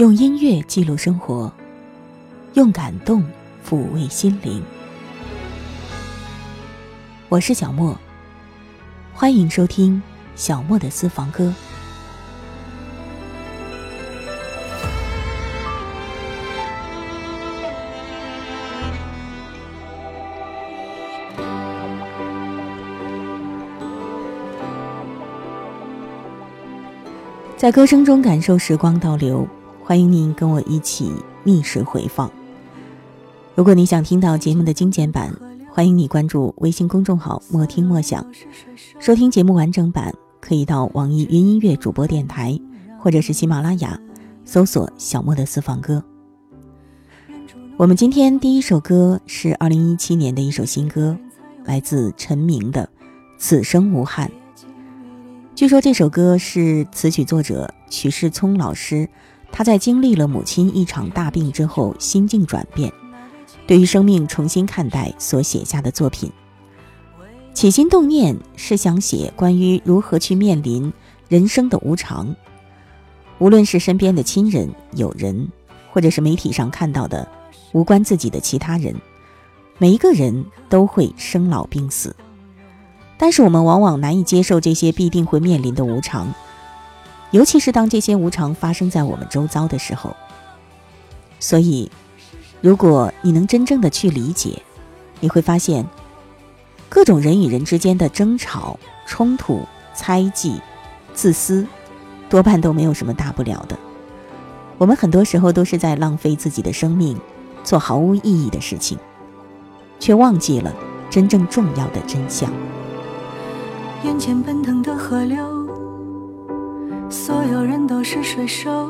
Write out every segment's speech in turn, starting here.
用音乐记录生活，用感动抚慰心灵。我是小莫，欢迎收听小莫的私房歌。在歌声中感受时光倒流。欢迎您跟我一起逆时回放。如果你想听到节目的精简版，欢迎你关注微信公众号“莫听莫想”。收听节目完整版，可以到网易云音乐主播电台，或者是喜马拉雅搜索“小莫的私房歌”。我们今天第一首歌是二零一七年的一首新歌，来自陈明的《此生无憾》。据说这首歌是词曲作者曲世聪老师。他在经历了母亲一场大病之后，心境转变，对于生命重新看待所写下的作品。起心动念是想写关于如何去面临人生的无常，无论是身边的亲人、友人，或者是媒体上看到的无关自己的其他人，每一个人都会生老病死，但是我们往往难以接受这些必定会面临的无常。尤其是当这些无常发生在我们周遭的时候，所以，如果你能真正的去理解，你会发现，各种人与人之间的争吵、冲突、猜忌、自私，多半都没有什么大不了的。我们很多时候都是在浪费自己的生命，做毫无意义的事情，却忘记了真正重要的真相。眼前奔腾的河流。所有人都是水手，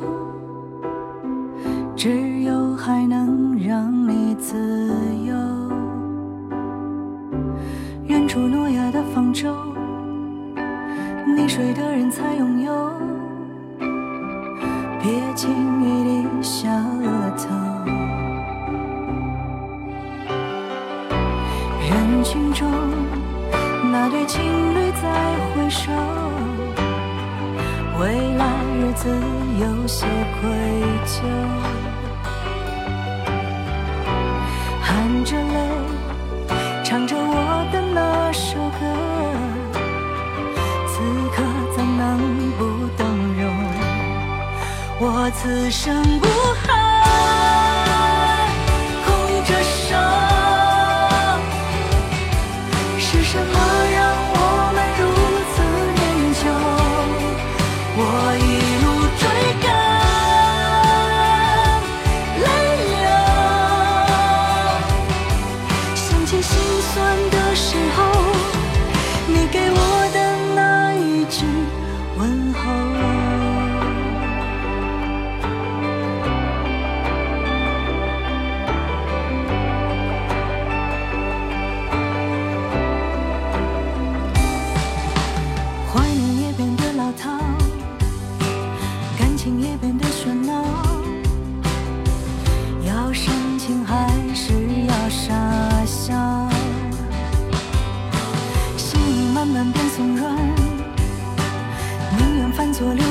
只有海能让你自由。远处诺亚的方舟，溺水的人才拥有。别轻易低下了头。人群中，那对情侣在挥手。未来日子有些愧疚，含着泪唱着我的那首歌，此刻怎能不动容？我此生不憾所流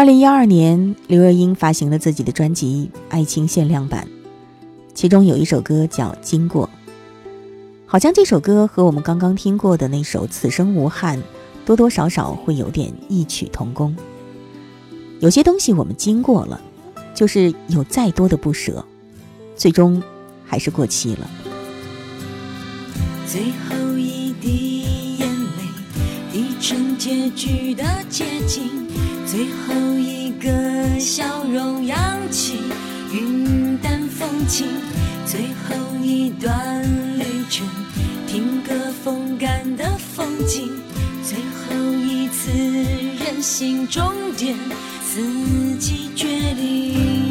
二零一二年，刘若英发行了自己的专辑《爱情限量版》，其中有一首歌叫《经过》。好像这首歌和我们刚刚听过的那首《此生无憾》，多多少少会有点异曲同工。有些东西我们经过了，就是有再多的不舍，最终还是过期了。最后一滴眼泪，滴成结局的结晶；最后一个笑容，扬起云淡风轻；最后一段旅程，听歌风干的风景；最后一次任性终点。自己决定。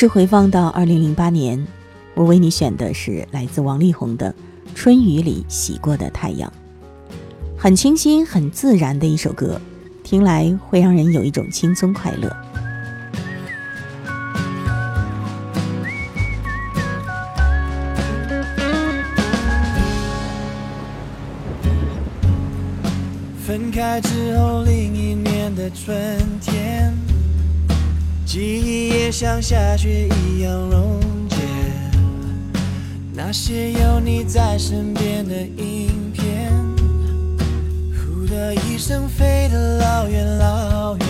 是回放到二零零八年，我为你选的是来自王力宏的《春雨里洗过的太阳》，很清新、很自然的一首歌，听来会让人有一种轻松快乐。分开之后，另一年的春天。记忆也像下雪一样溶解，那些有你在身边的影片，呼的一声飞得老远老远。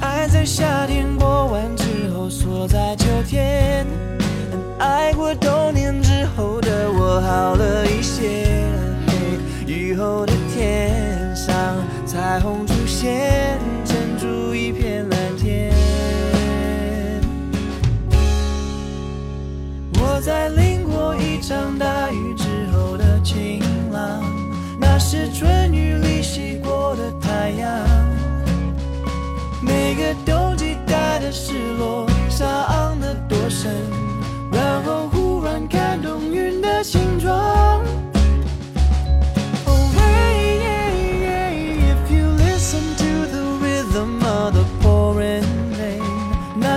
爱在夏天过完之后锁在秋天，爱过冬天之后的我好了一些。雨后的天上彩虹出现，撑住一片。在淋过一场大雨之后的晴朗，那是春雨里洗过的太阳。每个冬季带的失落，伤得多深，然后忽然看懂云的形状。Oh, if you listen to the rhythm of the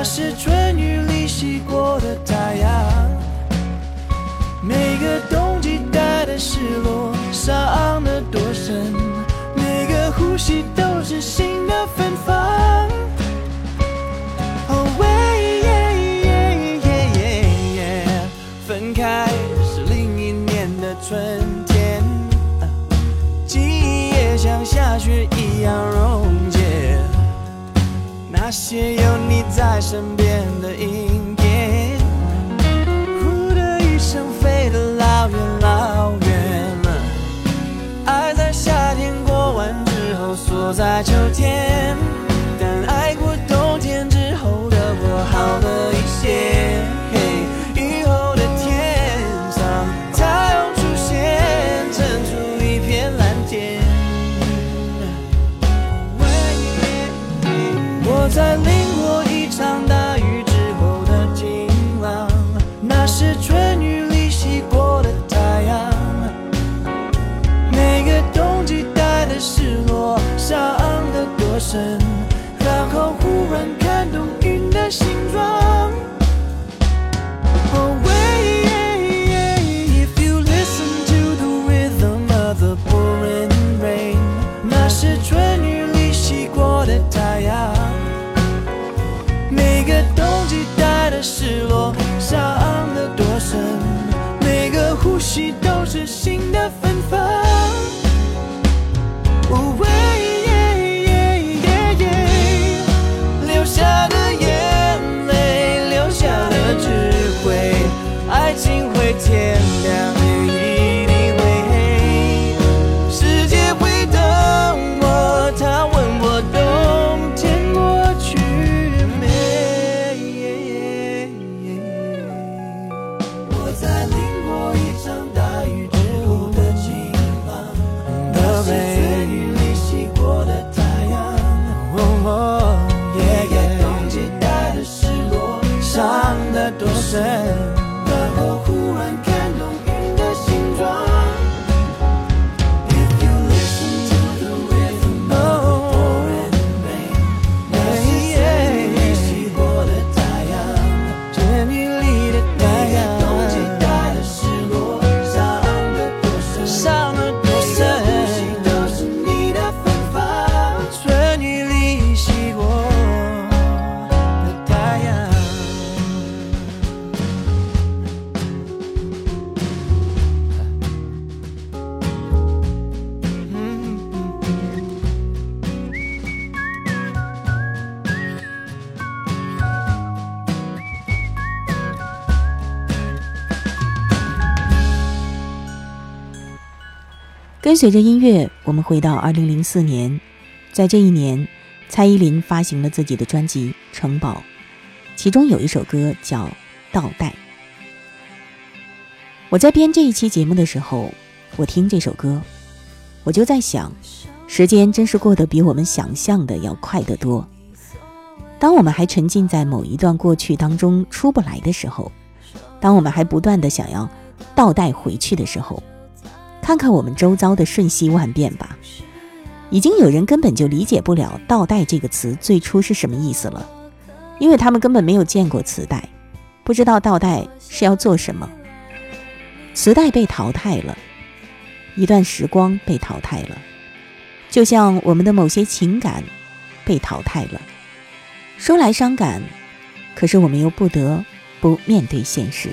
是春雨里洗过的太阳。每个冬季带的失落，伤得多深，每个呼吸都是新的芬芳。哦喂耶耶耶耶分开是另一年的春天，记忆也像下雪一样溶解。那些有你在身边跟随着音乐，我们回到二零零四年，在这一年，蔡依林发行了自己的专辑《城堡》，其中有一首歌叫《倒带》。我在编这一期节目的时候，我听这首歌，我就在想，时间真是过得比我们想象的要快得多。当我们还沉浸在某一段过去当中出不来的时候，当我们还不断的想要倒带回去的时候，看看我们周遭的瞬息万变吧，已经有人根本就理解不了“倒带”这个词最初是什么意思了，因为他们根本没有见过磁带，不知道倒带是要做什么。磁带被淘汰了，一段时光被淘汰了，就像我们的某些情感被淘汰了。说来伤感，可是我们又不得不面对现实。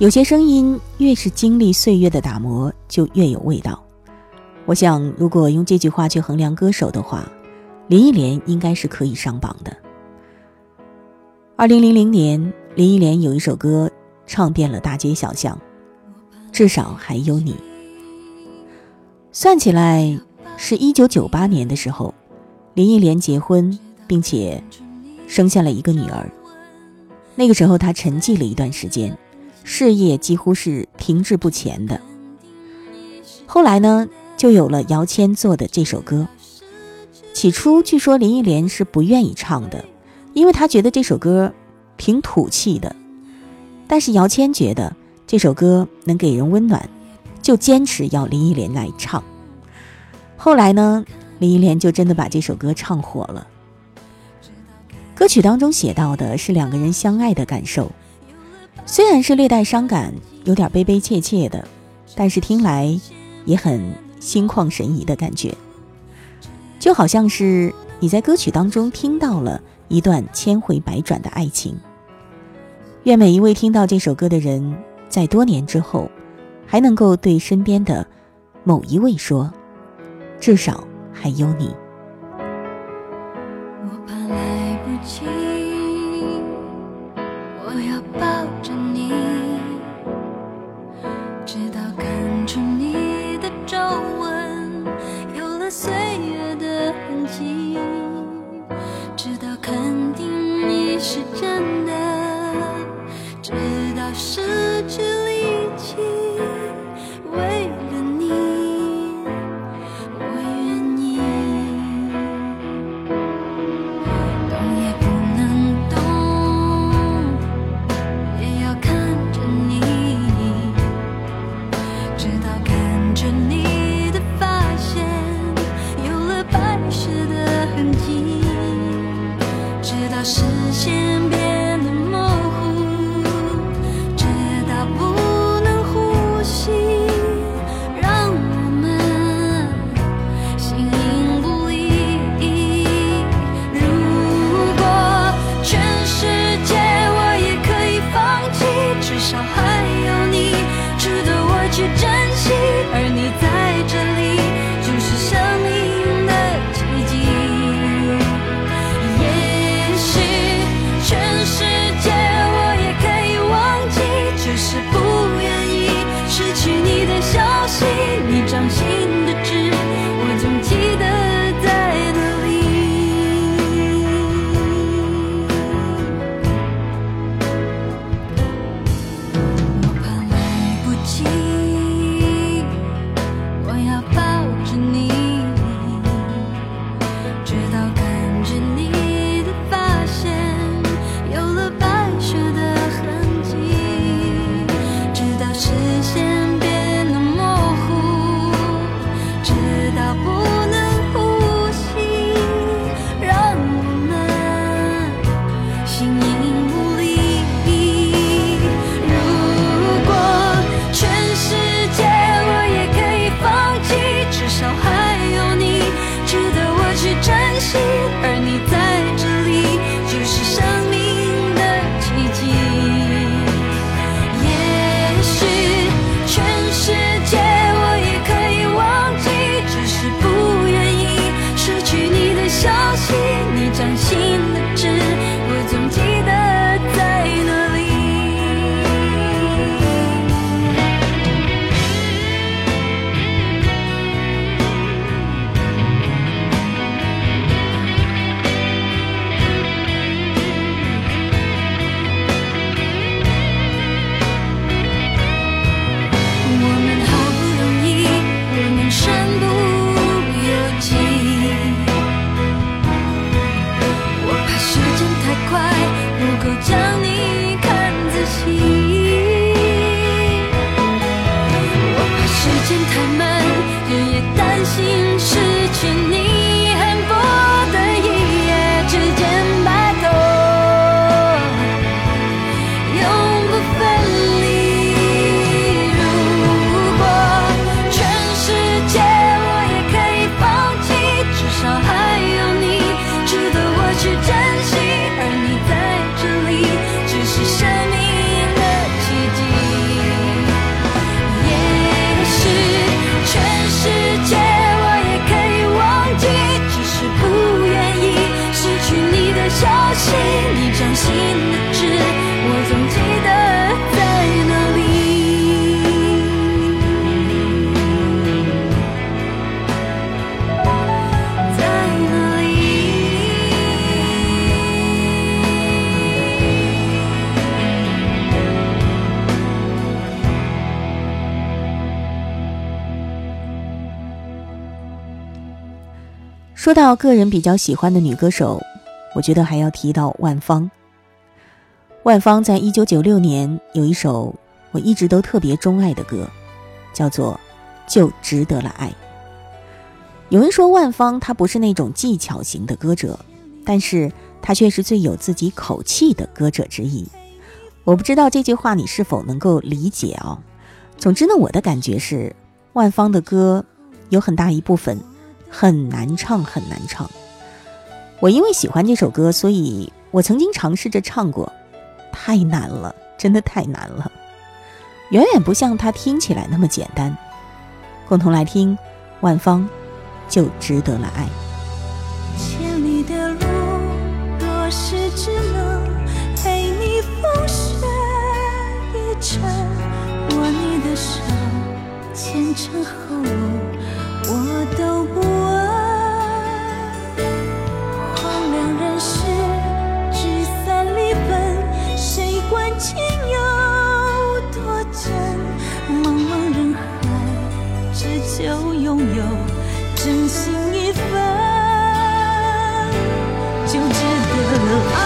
有些声音越是经历岁月的打磨，就越有味道。我想，如果用这句话去衡量歌手的话，林忆莲应该是可以上榜的。二零零零年，林忆莲有一首歌唱遍了大街小巷，至少还有你。算起来，是一九九八年的时候，林忆莲结婚，并且生下了一个女儿。那个时候，她沉寂了一段时间。事业几乎是停滞不前的。后来呢，就有了姚谦做的这首歌。起初，据说林忆莲是不愿意唱的，因为她觉得这首歌挺土气的。但是姚谦觉得这首歌能给人温暖，就坚持要林忆莲来唱。后来呢，林忆莲就真的把这首歌唱火了。歌曲当中写到的是两个人相爱的感受。虽然是略带伤感，有点悲悲切切的，但是听来也很心旷神怡的感觉，就好像是你在歌曲当中听到了一段千回百转的爱情。愿每一位听到这首歌的人，在多年之后，还能够对身边的某一位说：“至少还有你。”己直到肯定你是真的直到失去说到个人比较喜欢的女歌手，我觉得还要提到万芳。万芳在一九九六年有一首我一直都特别钟爱的歌，叫做《就值得了爱》。有人说万芳她不是那种技巧型的歌者，但是她却是最有自己口气的歌者之一。我不知道这句话你是否能够理解哦。总之呢，我的感觉是，万芳的歌有很大一部分很难唱，很难唱。我因为喜欢这首歌，所以我曾经尝试着唱过，太难了，真的太难了，远远不像它听起来那么简单。共同来听万芳，就值得了爱。千里的路，若是只能陪你风雪一程，握你的手，前尘后路我都不是。聚散离分，谁管情有多真？茫茫人海，只求拥有真心一份。就值得了爱，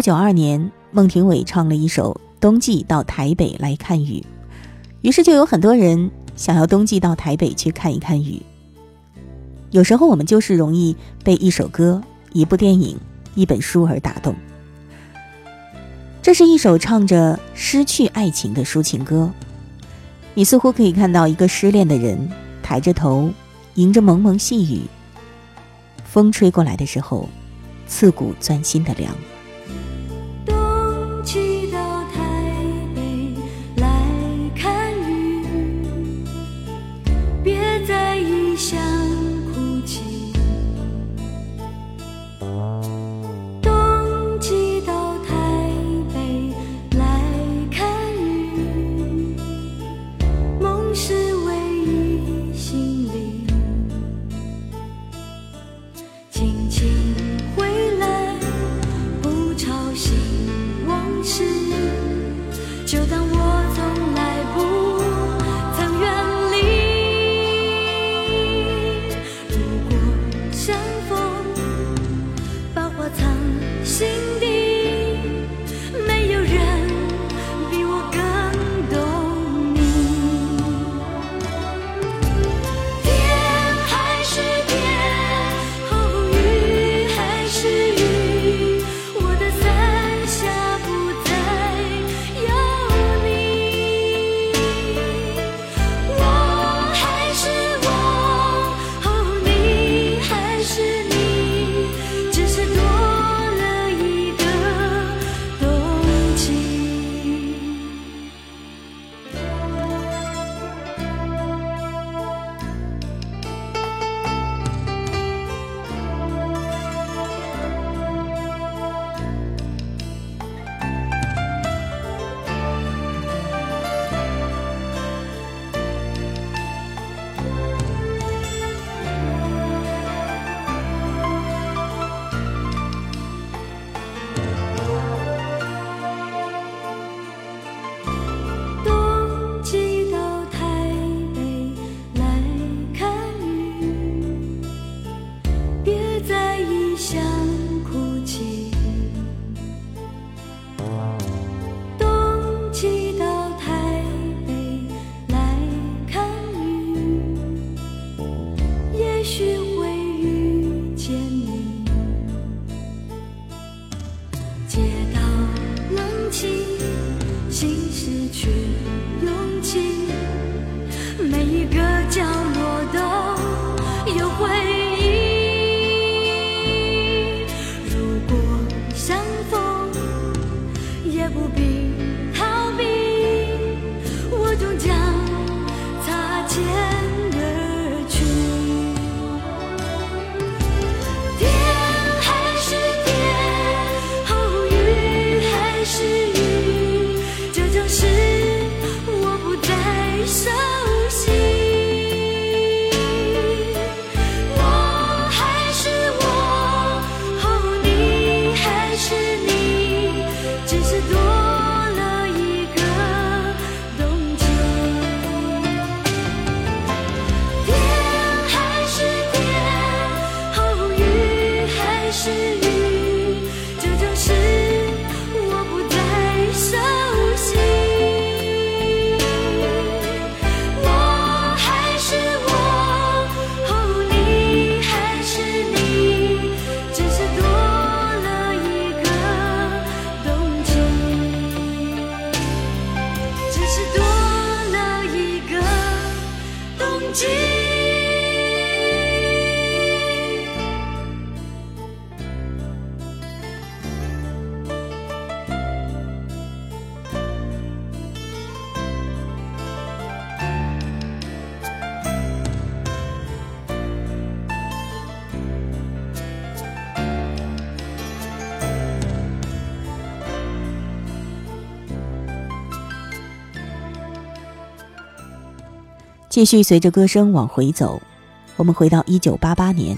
九九二年，孟庭苇唱了一首《冬季到台北来看雨》，于是就有很多人想要冬季到台北去看一看雨。有时候我们就是容易被一首歌、一部电影、一本书而打动。这是一首唱着失去爱情的抒情歌，你似乎可以看到一个失恋的人抬着头，迎着蒙蒙细雨，风吹过来的时候，刺骨钻心的凉。继续随着歌声往回走，我们回到一九八八年，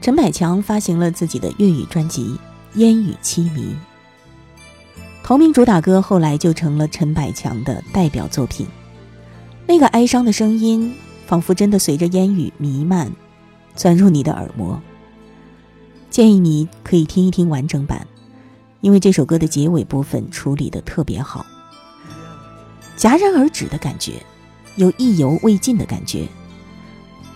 陈百强发行了自己的粤语专辑《烟雨凄迷》。同名主打歌后来就成了陈百强的代表作品。那个哀伤的声音，仿佛真的随着烟雨弥漫，钻入你的耳膜。建议你可以听一听完整版，因为这首歌的结尾部分处理的特别好，戛然而止的感觉。有意犹未尽的感觉，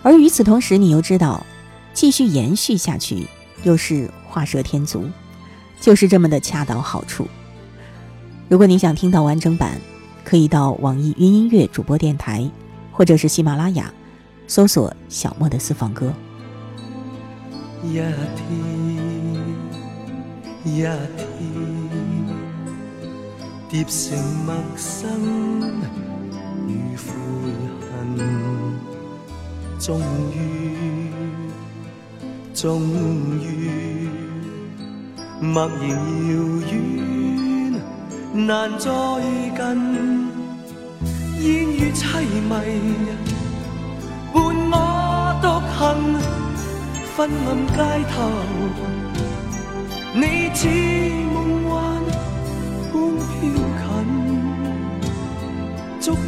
而与此同时，你又知道，继续延续下去又是画蛇添足，就是这么的恰到好处。如果你想听到完整版，可以到网易云音乐主播电台，或者是喜马拉雅，搜索小莫的私房歌。一天一天，叠成陌生。与悔恨，终于，终于，默然遥远，难再近。烟雨凄迷，伴我独行，昏暗街头，你似梦幻般飘近。捉紧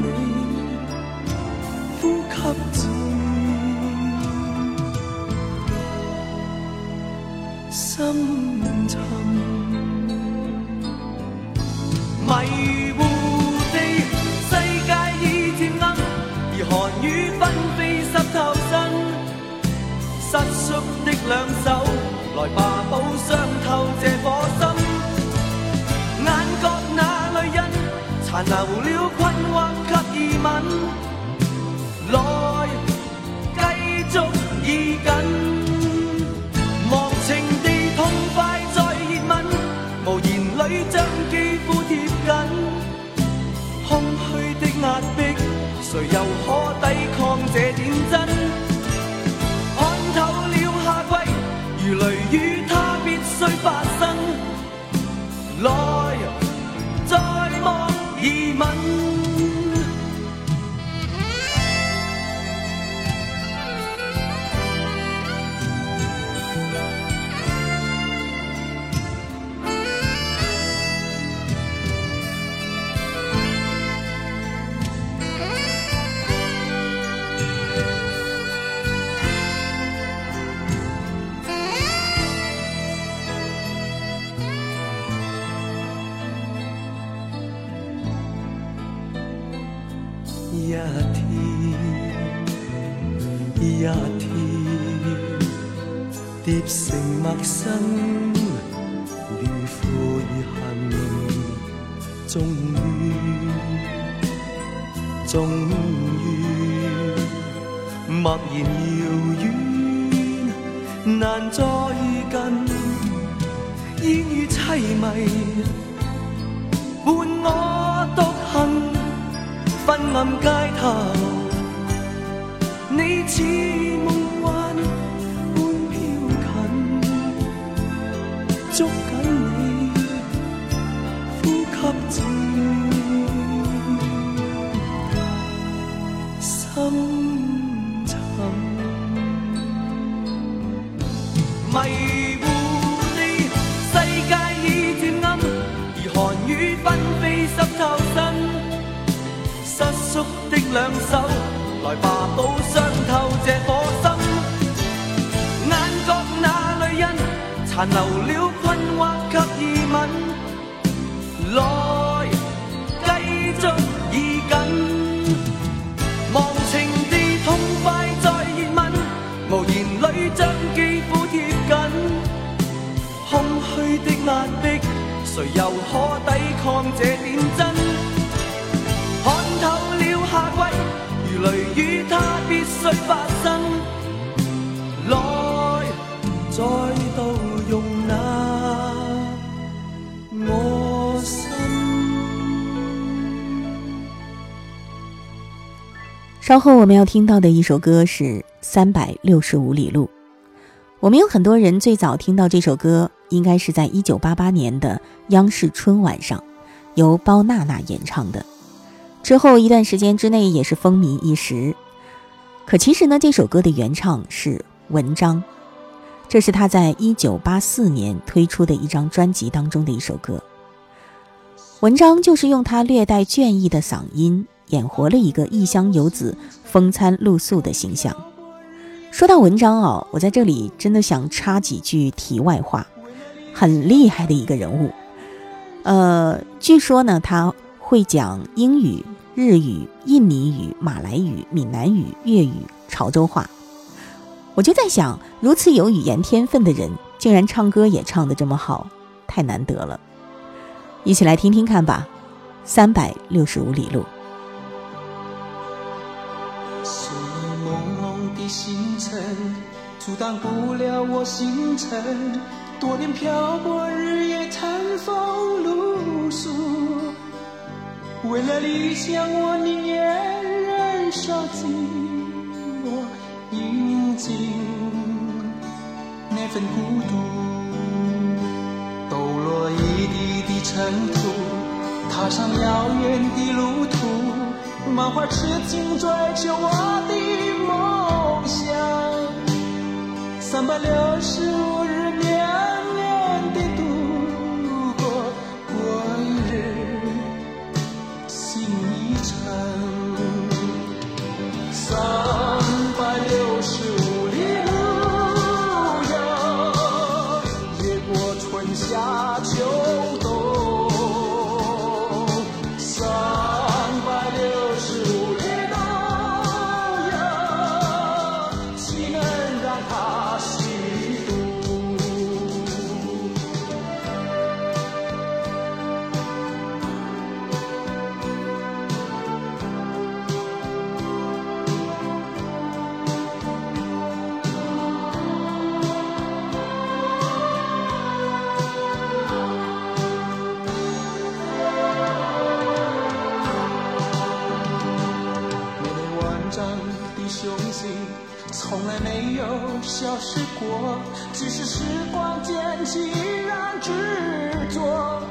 你，呼吸渐深沉，迷糊地世界已渐暗，而寒雨纷飞湿透身，失缩的两手，来吧，补伤透这颗心，眼角那泪印。残留了满寒雨纷飞湿透身，瑟缩的两手，来吧，补伤透这颗心，眼角那泪印，残留了。困惑及疑问，来继续谁又可抵抗这点真？看透了夏季，如雷雨，它必须发生，来再度用那。稍后我们要听到的一首歌是《三百六十五里路》。我们有很多人最早听到这首歌，应该是在一九八八年的央视春晚上，由包娜娜演唱的。之后一段时间之内也是风靡一时。可其实呢，这首歌的原唱是文章，这是他在一九八四年推出的一张专辑当中的一首歌。文章就是用他略带倦意的嗓音演活了一个异乡游子风餐露宿的形象。说到文章哦，我在这里真的想插几句题外话，很厉害的一个人物。呃，据说呢，他会讲英语、日语、印尼语、马来语、闽南语、粤语、潮州话。我就在想，如此有语言天分的人，竟然唱歌也唱得这么好，太难得了。一起来听听看吧，《三百六十五里路》。阻挡不了我行程。多年漂泊，日夜餐风露宿。为了理想，我宁愿忍受寂寞，饮尽那份孤独。抖落一地的尘土，踏上遥远的路途，满怀痴情追求我的梦。三百六十五日过，即使时光渐去，依然执着。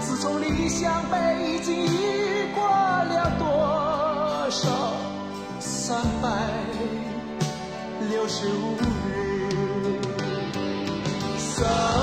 自从离乡背井，已过了多少三百六十五日？三。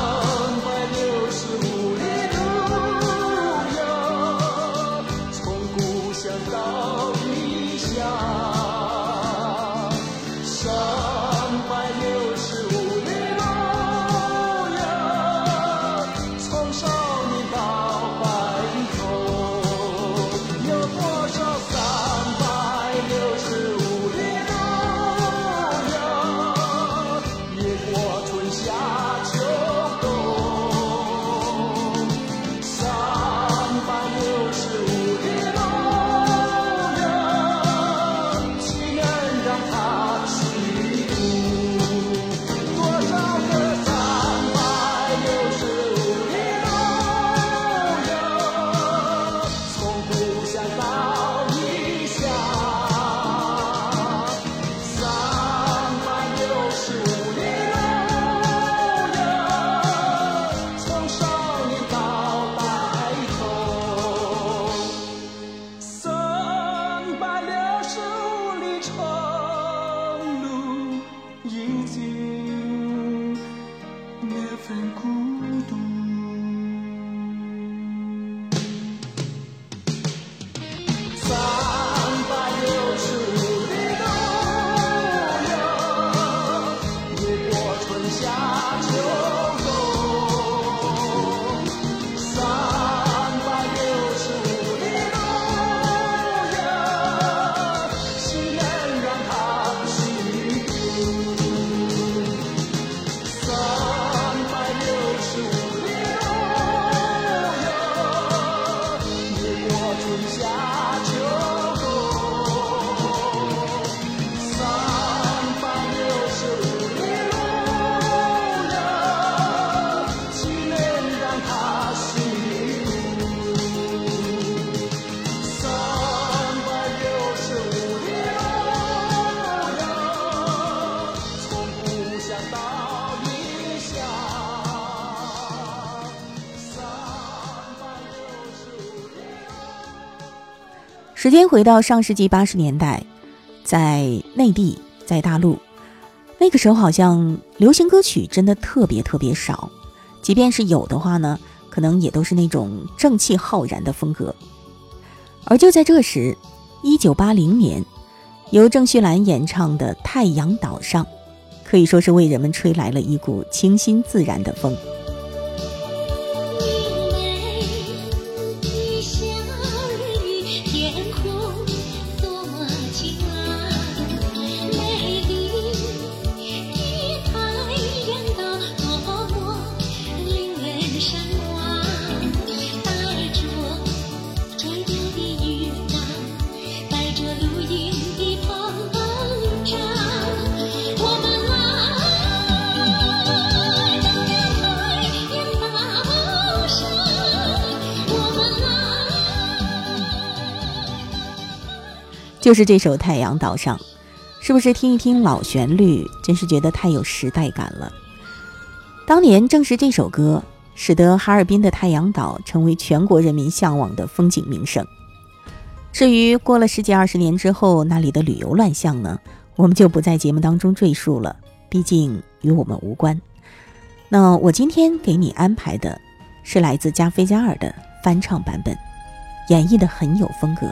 时间回到上世纪八十年代，在内地，在大陆，那个时候好像流行歌曲真的特别特别少，即便是有的话呢，可能也都是那种正气浩然的风格。而就在这时，一九八零年，由郑绪岚演唱的《太阳岛上》，可以说是为人们吹来了一股清新自然的风。就是这首《太阳岛上》，是不是听一听老旋律，真是觉得太有时代感了？当年正是这首歌，使得哈尔滨的太阳岛成为全国人民向往的风景名胜。至于过了十几二十年之后那里的旅游乱象呢，我们就不在节目当中赘述了，毕竟与我们无关。那我今天给你安排的是来自加菲加尔的翻唱版本，演绎的很有风格。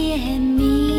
甜蜜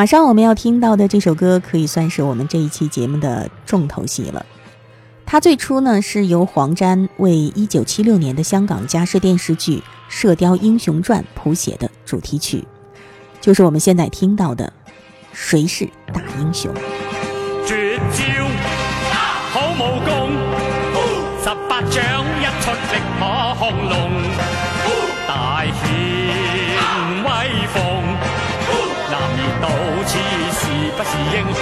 马上我们要听到的这首歌，可以算是我们这一期节目的重头戏了。它最初呢是由黄沾为1976年的香港家事电视剧《射雕英雄传》谱写的主题曲，就是我们现在听到的《谁是大英雄》。绝招好武功，十八掌一出力马亢龙，大显威风。到此是不是英雄？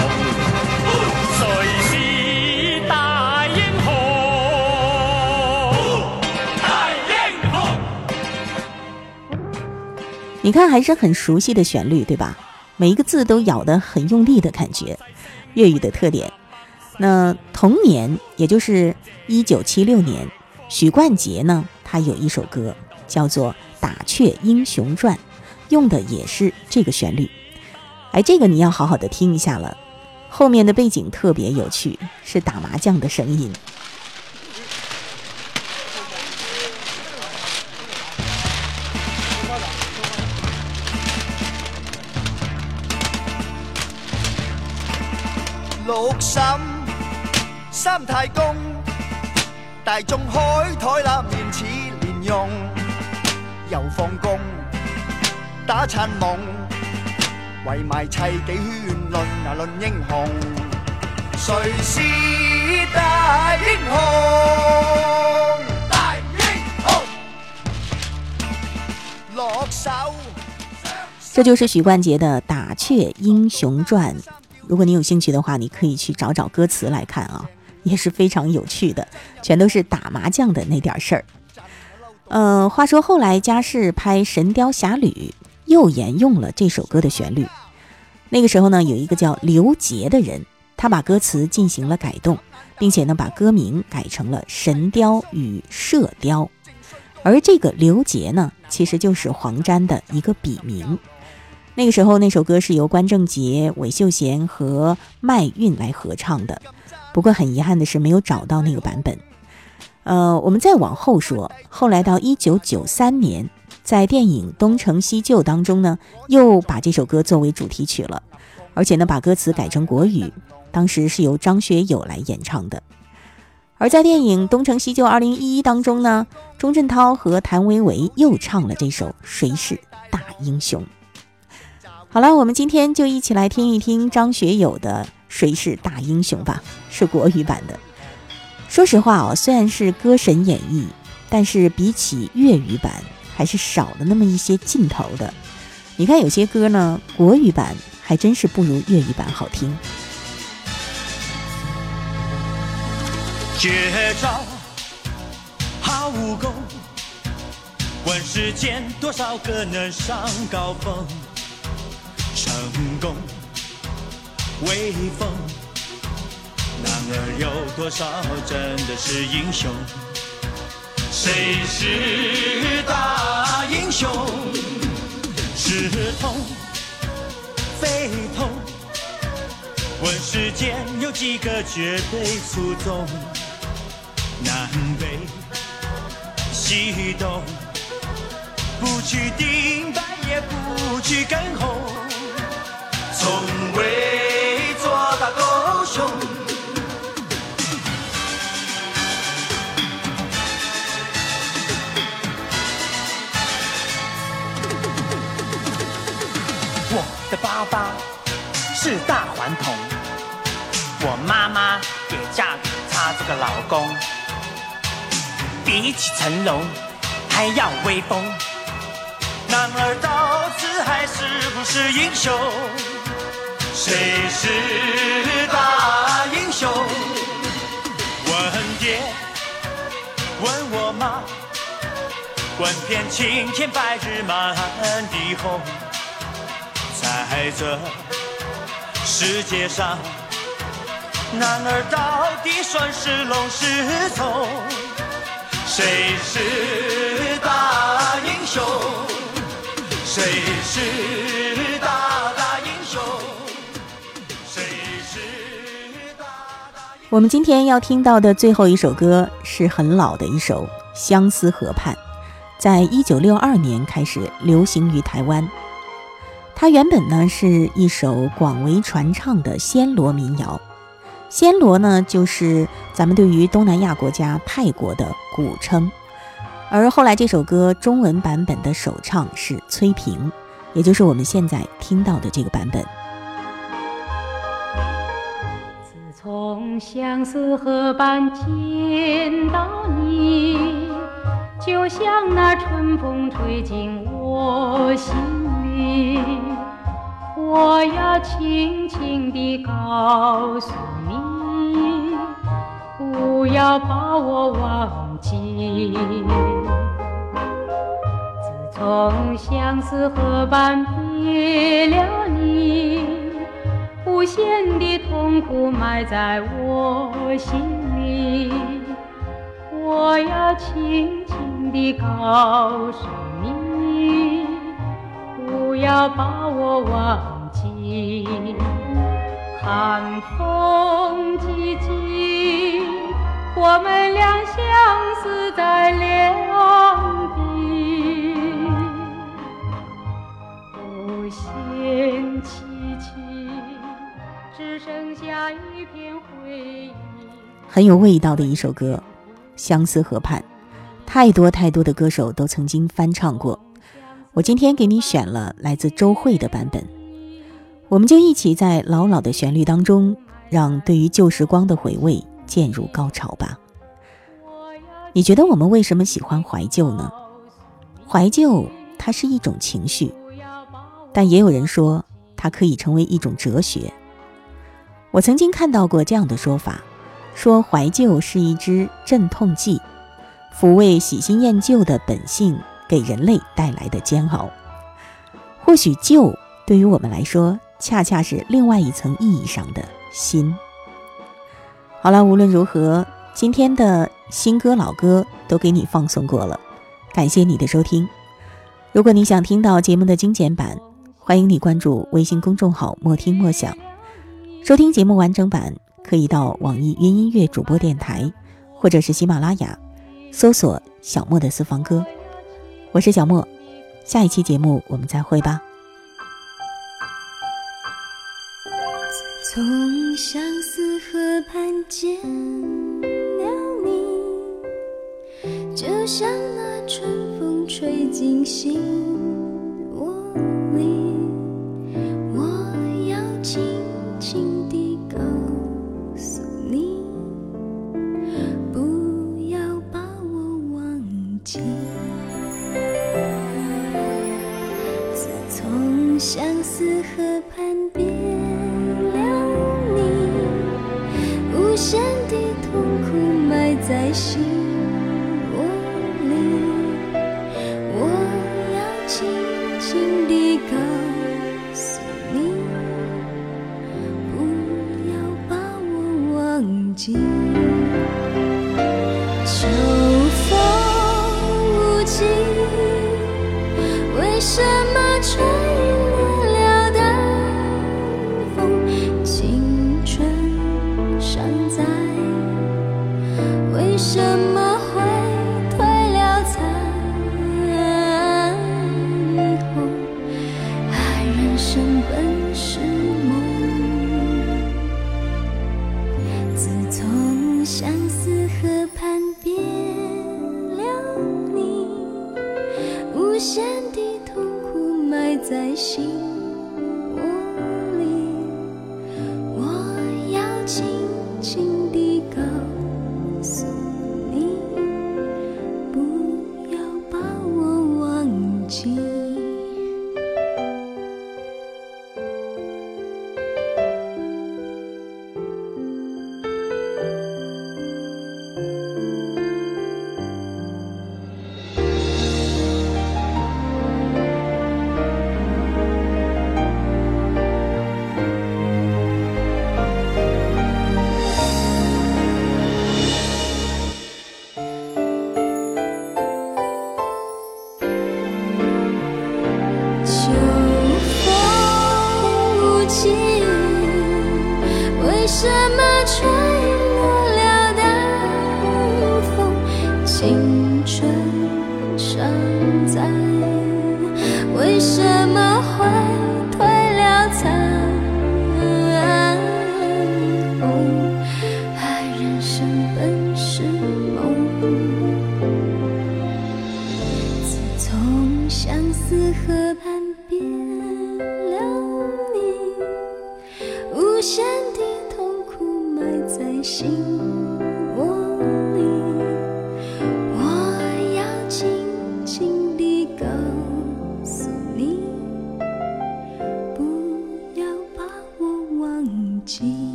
谁是大英雄？大英雄！你看，还是很熟悉的旋律，对吧？每一个字都咬得很用力的感觉。粤语的特点。那同年，也就是一九七六年，许冠杰呢，他有一首歌叫做《打雀英雄传》，用的也是这个旋律。哎，这个你要好好的听一下了，后面的背景特别有趣，是打麻将的声音。六审三太公，大众海台立面似莲蓉，又放工打餐梦，围埋砌几圈论啊论英雄，谁是大英雄？大英雄，落手。这就是许冠杰的《打雀英雄传》。如果你有兴趣的话，你可以去找找歌词来看啊，也是非常有趣的，全都是打麻将的那点事儿。嗯，话说后来嘉士拍《神雕侠侣》又沿用了这首歌的旋律。那个时候呢，有一个叫刘杰的人，他把歌词进行了改动，并且呢把歌名改成了《神雕与射雕》，而这个刘杰呢，其实就是黄沾的一个笔名。那个时候，那首歌是由关正杰、韦秀贤和麦韵来合唱的。不过很遗憾的是，没有找到那个版本。呃，我们再往后说，后来到一九九三年，在电影《东成西就》当中呢，又把这首歌作为主题曲了，而且呢，把歌词改成国语，当时是由张学友来演唱的。而在电影《东成西就二零一一》当中呢，钟镇涛和谭维维又唱了这首《谁是大英雄》。好了，我们今天就一起来听一听张学友的《谁是大英雄》吧，是国语版的。说实话哦，虽然是歌神演绎，但是比起粤语版，还是少了那么一些劲头的。你看有些歌呢，国语版还真是不如粤语版好听。绝招好武功，问世间多少个能上高峰？成功威风，男儿有多少真的是英雄？谁是大英雄？是痛非痛？问世间有几个绝对出众？南北西东，不去顶白也不去跟红。从未的爸爸是大顽童，我妈妈也嫁给他这个老公。比起成龙，还要威风。男儿到此还是不是英雄？谁是大英雄？问爹，问我妈，问遍青天白日满地红。在这世界上，男儿到底算是龙是虫？谁是大英雄？谁是大大英雄？我们今天要听到的最后一首歌是很老的一首《相思河畔》，在一九六二年开始流行于台湾。它原本呢是一首广为传唱的暹罗民谣，暹罗呢，就是咱们对于东南亚国家泰国的古称。而后来这首歌中文版本的首唱是崔萍，也就是我们现在听到的这个版本。自从相思河畔见到你，就像那春风吹进我心我要轻轻地告诉你，不要把我忘记。自从相思河畔别了你，无限的痛苦埋在我心里。我要轻轻地告诉你，要把我忘记。寒风寂静，我们俩相思在两地。无限凄凄，只剩下一片回忆。很有味道的一首歌，《相思河畔》，太多太多的歌手都曾经翻唱过。我今天给你选了来自周蕙的版本，我们就一起在老老的旋律当中，让对于旧时光的回味渐入高潮吧。你觉得我们为什么喜欢怀旧呢？怀旧它是一种情绪，但也有人说它可以成为一种哲学。我曾经看到过这样的说法，说怀旧是一支镇痛剂，抚慰喜新厌旧的本性给人类带来的煎熬。或许旧对于我们来说，恰恰是另外一层意义上的新。好了，无论如何，今天的新歌老歌都给你放送过了，感谢你的收听。如果你想听到节目的精简版，欢迎你关注微信公众号“莫听莫想”。收听节目完整版，可以到网易云音乐主播电台，或者是喜马拉雅，搜索“小莫的私房歌”。我是小莫，下一期节目我们再会吧。从相思河畔见了你，就像那春风吹进心窝里。我要轻轻地告诉你，不要把我忘记。河畔边。